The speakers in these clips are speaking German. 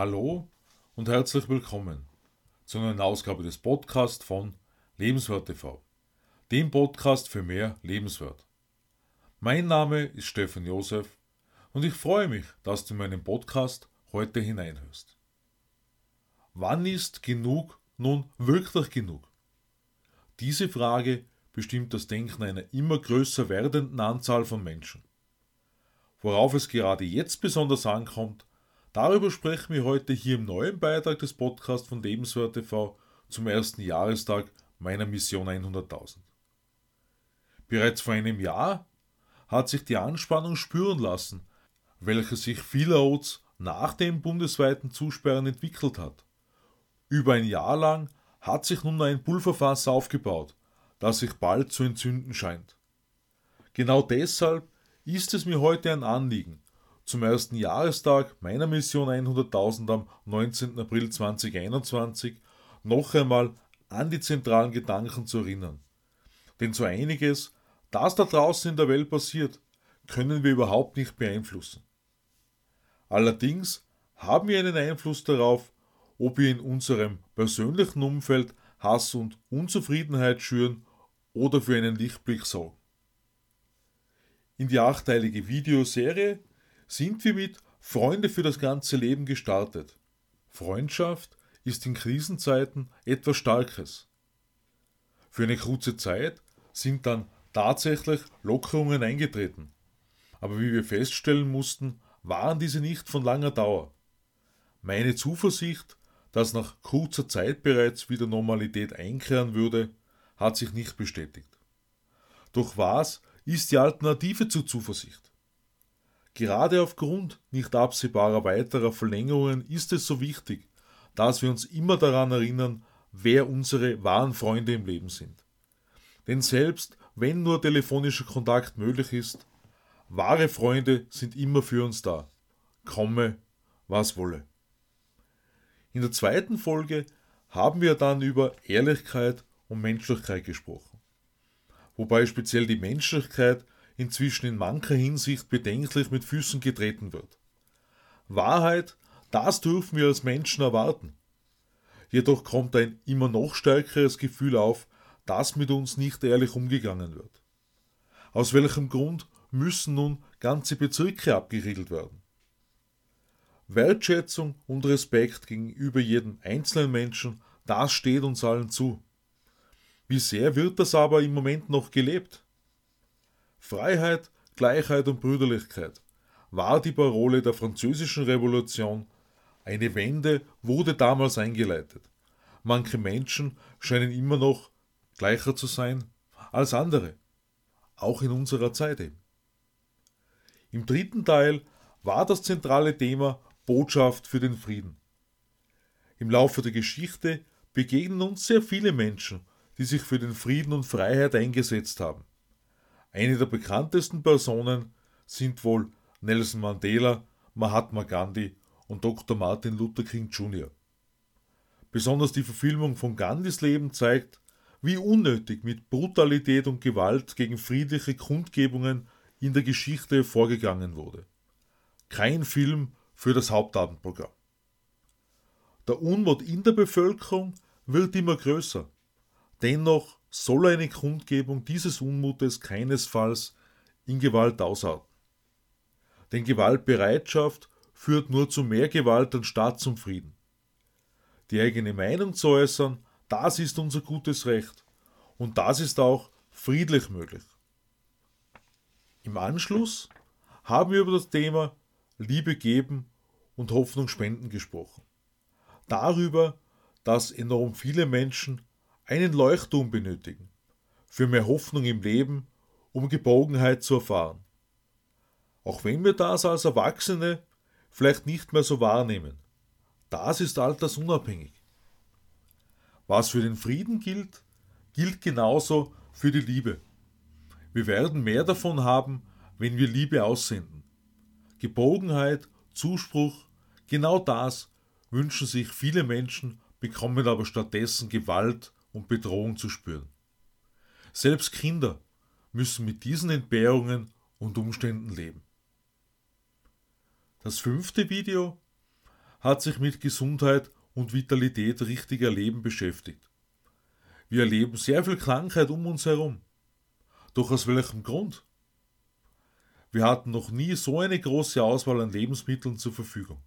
Hallo und herzlich willkommen zu einer neuen Ausgabe des Podcasts von Lebenswert TV, dem Podcast für mehr Lebenswert. Mein Name ist Stefan Josef und ich freue mich, dass du in meinen Podcast heute hineinhörst. Wann ist genug nun wirklich genug? Diese Frage bestimmt das Denken einer immer größer werdenden Anzahl von Menschen. Worauf es gerade jetzt besonders ankommt, Darüber sprechen wir heute hier im neuen Beitrag des Podcasts von Lebenswert TV zum ersten Jahrestag meiner Mission 100.000. Bereits vor einem Jahr hat sich die Anspannung spüren lassen, welche sich vielerorts nach dem bundesweiten Zusperren entwickelt hat. Über ein Jahr lang hat sich nun ein Pulverfass aufgebaut, das sich bald zu entzünden scheint. Genau deshalb ist es mir heute ein Anliegen, zum ersten Jahrestag meiner Mission 100.000 am 19. April 2021 noch einmal an die zentralen Gedanken zu erinnern. Denn so einiges, das da draußen in der Welt passiert, können wir überhaupt nicht beeinflussen. Allerdings haben wir einen Einfluss darauf, ob wir in unserem persönlichen Umfeld Hass und Unzufriedenheit schüren oder für einen Lichtblick sorgen. In die achteilige Videoserie sind wir mit Freunde für das ganze Leben gestartet. Freundschaft ist in Krisenzeiten etwas Starkes. Für eine kurze Zeit sind dann tatsächlich Lockerungen eingetreten. Aber wie wir feststellen mussten, waren diese nicht von langer Dauer. Meine Zuversicht, dass nach kurzer Zeit bereits wieder Normalität einkehren würde, hat sich nicht bestätigt. Doch was ist die Alternative zur Zuversicht? Gerade aufgrund nicht absehbarer weiterer Verlängerungen ist es so wichtig, dass wir uns immer daran erinnern, wer unsere wahren Freunde im Leben sind. Denn selbst wenn nur telefonischer Kontakt möglich ist, wahre Freunde sind immer für uns da. Komme, was wolle. In der zweiten Folge haben wir dann über Ehrlichkeit und Menschlichkeit gesprochen. Wobei speziell die Menschlichkeit inzwischen in mancher Hinsicht bedenklich mit Füßen getreten wird. Wahrheit, das dürfen wir als Menschen erwarten. Jedoch kommt ein immer noch stärkeres Gefühl auf, dass mit uns nicht ehrlich umgegangen wird. Aus welchem Grund müssen nun ganze Bezirke abgeriegelt werden? Wertschätzung und Respekt gegenüber jedem einzelnen Menschen, das steht uns allen zu. Wie sehr wird das aber im Moment noch gelebt? Freiheit, Gleichheit und Brüderlichkeit war die Parole der französischen Revolution. Eine Wende wurde damals eingeleitet. Manche Menschen scheinen immer noch gleicher zu sein als andere, auch in unserer Zeit eben. Im dritten Teil war das zentrale Thema Botschaft für den Frieden. Im Laufe der Geschichte begegnen uns sehr viele Menschen, die sich für den Frieden und Freiheit eingesetzt haben. Eine der bekanntesten Personen sind wohl Nelson Mandela, Mahatma Gandhi und Dr. Martin Luther King Jr. Besonders die Verfilmung von Gandhis Leben zeigt, wie unnötig mit Brutalität und Gewalt gegen friedliche Kundgebungen in der Geschichte vorgegangen wurde. Kein Film für das Hauptabendprogramm. Der Unmut in der Bevölkerung wird immer größer. Dennoch soll eine Kundgebung dieses Unmutes keinesfalls in Gewalt ausarten. Denn Gewaltbereitschaft führt nur zu mehr Gewalt anstatt zum Frieden. Die eigene Meinung zu äußern, das ist unser gutes Recht und das ist auch friedlich möglich. Im Anschluss haben wir über das Thema Liebe geben und Hoffnung spenden gesprochen. Darüber, dass enorm viele Menschen einen Leuchtturm benötigen, für mehr Hoffnung im Leben, um Geborgenheit zu erfahren. Auch wenn wir das als Erwachsene vielleicht nicht mehr so wahrnehmen, das ist altersunabhängig. Was für den Frieden gilt, gilt genauso für die Liebe. Wir werden mehr davon haben, wenn wir Liebe aussenden. Geborgenheit, Zuspruch, genau das wünschen sich viele Menschen, bekommen aber stattdessen Gewalt und Bedrohung zu spüren. Selbst Kinder müssen mit diesen Entbehrungen und Umständen leben. Das fünfte Video hat sich mit Gesundheit und Vitalität richtiger Leben beschäftigt. Wir erleben sehr viel Krankheit um uns herum. Doch aus welchem Grund? Wir hatten noch nie so eine große Auswahl an Lebensmitteln zur Verfügung.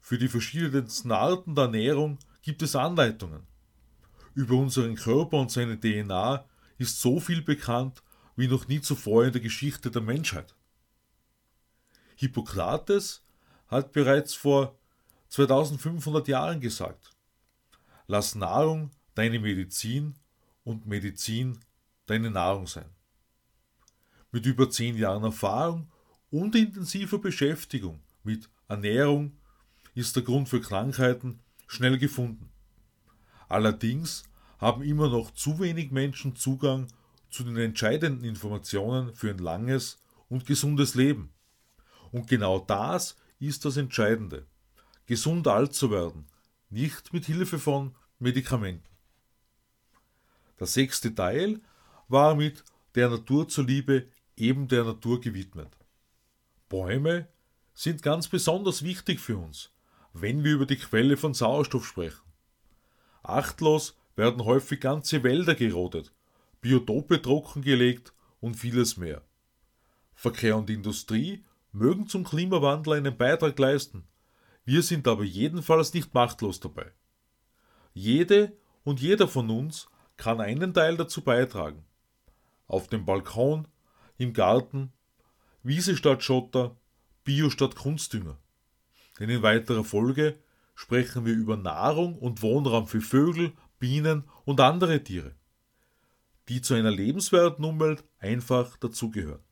Für die verschiedensten Arten der Ernährung gibt es Anleitungen. Über unseren Körper und seine DNA ist so viel bekannt wie noch nie zuvor in der Geschichte der Menschheit. Hippokrates hat bereits vor 2500 Jahren gesagt, lass Nahrung deine Medizin und Medizin deine Nahrung sein. Mit über zehn Jahren Erfahrung und intensiver Beschäftigung mit Ernährung ist der Grund für Krankheiten schnell gefunden. Allerdings haben immer noch zu wenig Menschen Zugang zu den entscheidenden Informationen für ein langes und gesundes Leben. Und genau das ist das Entscheidende. Gesund alt zu werden, nicht mit Hilfe von Medikamenten. Der sechste Teil war mit der Natur zuliebe eben der Natur gewidmet. Bäume sind ganz besonders wichtig für uns, wenn wir über die Quelle von Sauerstoff sprechen. Achtlos werden häufig ganze Wälder gerodet, Biotope trockengelegt und vieles mehr. Verkehr und Industrie mögen zum Klimawandel einen Beitrag leisten, wir sind aber jedenfalls nicht machtlos dabei. Jede und jeder von uns kann einen Teil dazu beitragen. Auf dem Balkon, im Garten, Wiese statt Schotter, Bio statt Kunstdünger. Denn in weiterer Folge sprechen wir über Nahrung und Wohnraum für Vögel, Bienen und andere Tiere, die zu einer lebenswerten Umwelt einfach dazugehören.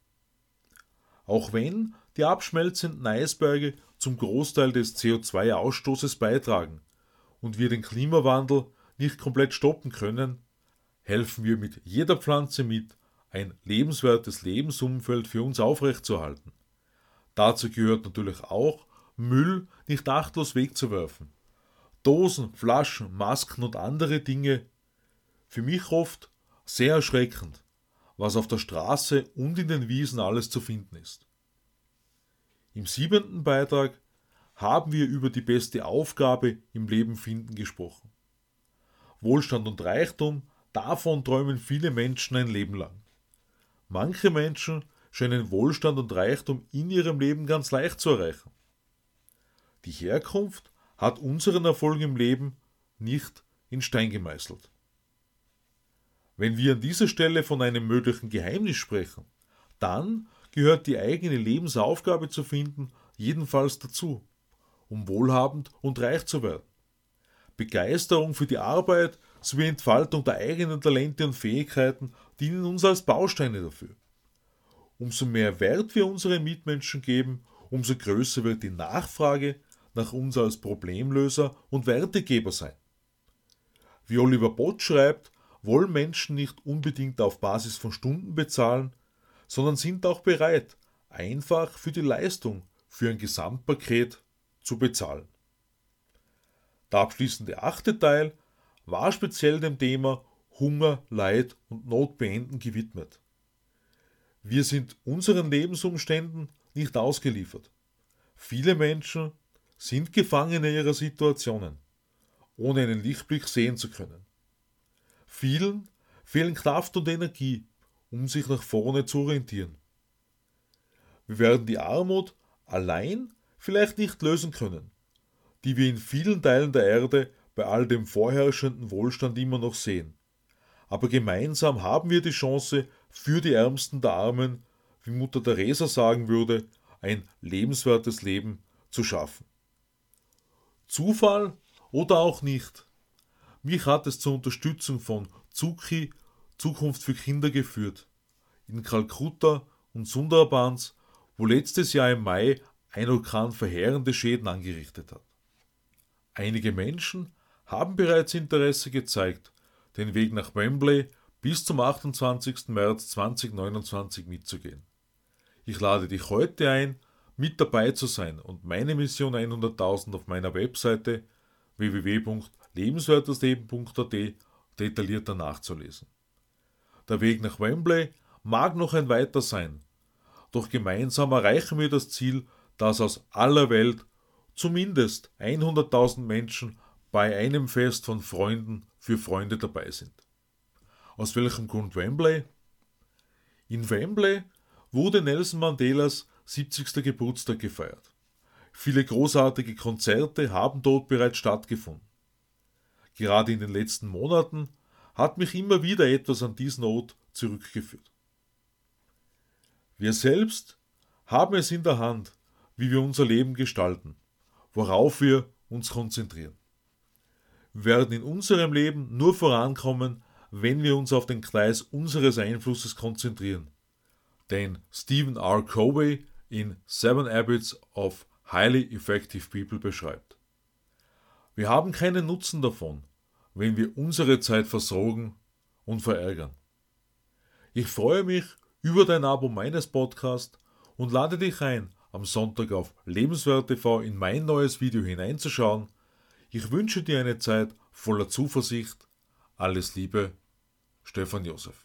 Auch wenn die abschmelzenden Eisberge zum Großteil des CO2-Ausstoßes beitragen und wir den Klimawandel nicht komplett stoppen können, helfen wir mit jeder Pflanze mit, ein lebenswertes Lebensumfeld für uns aufrechtzuerhalten. Dazu gehört natürlich auch Müll nicht achtlos wegzuwerfen. Dosen, Flaschen, Masken und andere Dinge. Für mich oft sehr erschreckend, was auf der Straße und in den Wiesen alles zu finden ist. Im siebenten Beitrag haben wir über die beste Aufgabe im Leben finden gesprochen. Wohlstand und Reichtum, davon träumen viele Menschen ein Leben lang. Manche Menschen scheinen Wohlstand und Reichtum in ihrem Leben ganz leicht zu erreichen. Die Herkunft hat unseren Erfolg im Leben nicht in Stein gemeißelt. Wenn wir an dieser Stelle von einem möglichen Geheimnis sprechen, dann gehört die eigene Lebensaufgabe zu finden jedenfalls dazu, um wohlhabend und reich zu werden. Begeisterung für die Arbeit sowie Entfaltung der eigenen Talente und Fähigkeiten dienen uns als Bausteine dafür. Umso mehr Wert wir unseren Mitmenschen geben, umso größer wird die Nachfrage nach uns als Problemlöser und Wertegeber sein. Wie Oliver Bott schreibt, wollen Menschen nicht unbedingt auf Basis von Stunden bezahlen, sondern sind auch bereit, einfach für die Leistung, für ein Gesamtpaket zu bezahlen. Der abschließende achte Teil war speziell dem Thema Hunger, Leid und Not beenden gewidmet. Wir sind unseren Lebensumständen nicht ausgeliefert. Viele Menschen sind Gefangene ihrer Situationen, ohne einen Lichtblick sehen zu können. Vielen fehlen Kraft und Energie, um sich nach vorne zu orientieren. Wir werden die Armut allein vielleicht nicht lösen können, die wir in vielen Teilen der Erde bei all dem vorherrschenden Wohlstand immer noch sehen. Aber gemeinsam haben wir die Chance, für die Ärmsten der Armen, wie Mutter Teresa sagen würde, ein lebenswertes Leben zu schaffen. Zufall oder auch nicht. Mich hat es zur Unterstützung von Zuki Zukunft für Kinder geführt. In Kalkutta und Sundarbans, wo letztes Jahr im Mai ein Orkan verheerende Schäden angerichtet hat. Einige Menschen haben bereits Interesse gezeigt, den Weg nach Wembley bis zum 28. März 2029 mitzugehen. Ich lade dich heute ein, mit dabei zu sein und meine Mission 100.000 auf meiner Webseite www.lebenswertesleben.at detaillierter nachzulesen. Der Weg nach Wembley mag noch ein weiter sein, doch gemeinsam erreichen wir das Ziel, dass aus aller Welt zumindest 100.000 Menschen bei einem Fest von Freunden für Freunde dabei sind. Aus welchem Grund Wembley? In Wembley wurde Nelson Mandelas 70. Geburtstag gefeiert. Viele großartige Konzerte haben dort bereits stattgefunden. Gerade in den letzten Monaten hat mich immer wieder etwas an diesen Ort zurückgeführt. Wir selbst haben es in der Hand, wie wir unser Leben gestalten, worauf wir uns konzentrieren. Wir werden in unserem Leben nur vorankommen, wenn wir uns auf den Kreis unseres Einflusses konzentrieren. Denn Stephen R. Covey in Seven Habits of Highly Effective People beschreibt. Wir haben keinen Nutzen davon, wenn wir unsere Zeit versorgen und verärgern. Ich freue mich über dein Abo meines Podcasts und lade dich ein, am Sonntag auf Lebenswert TV in mein neues Video hineinzuschauen. Ich wünsche dir eine Zeit voller Zuversicht. Alles Liebe, Stefan Josef.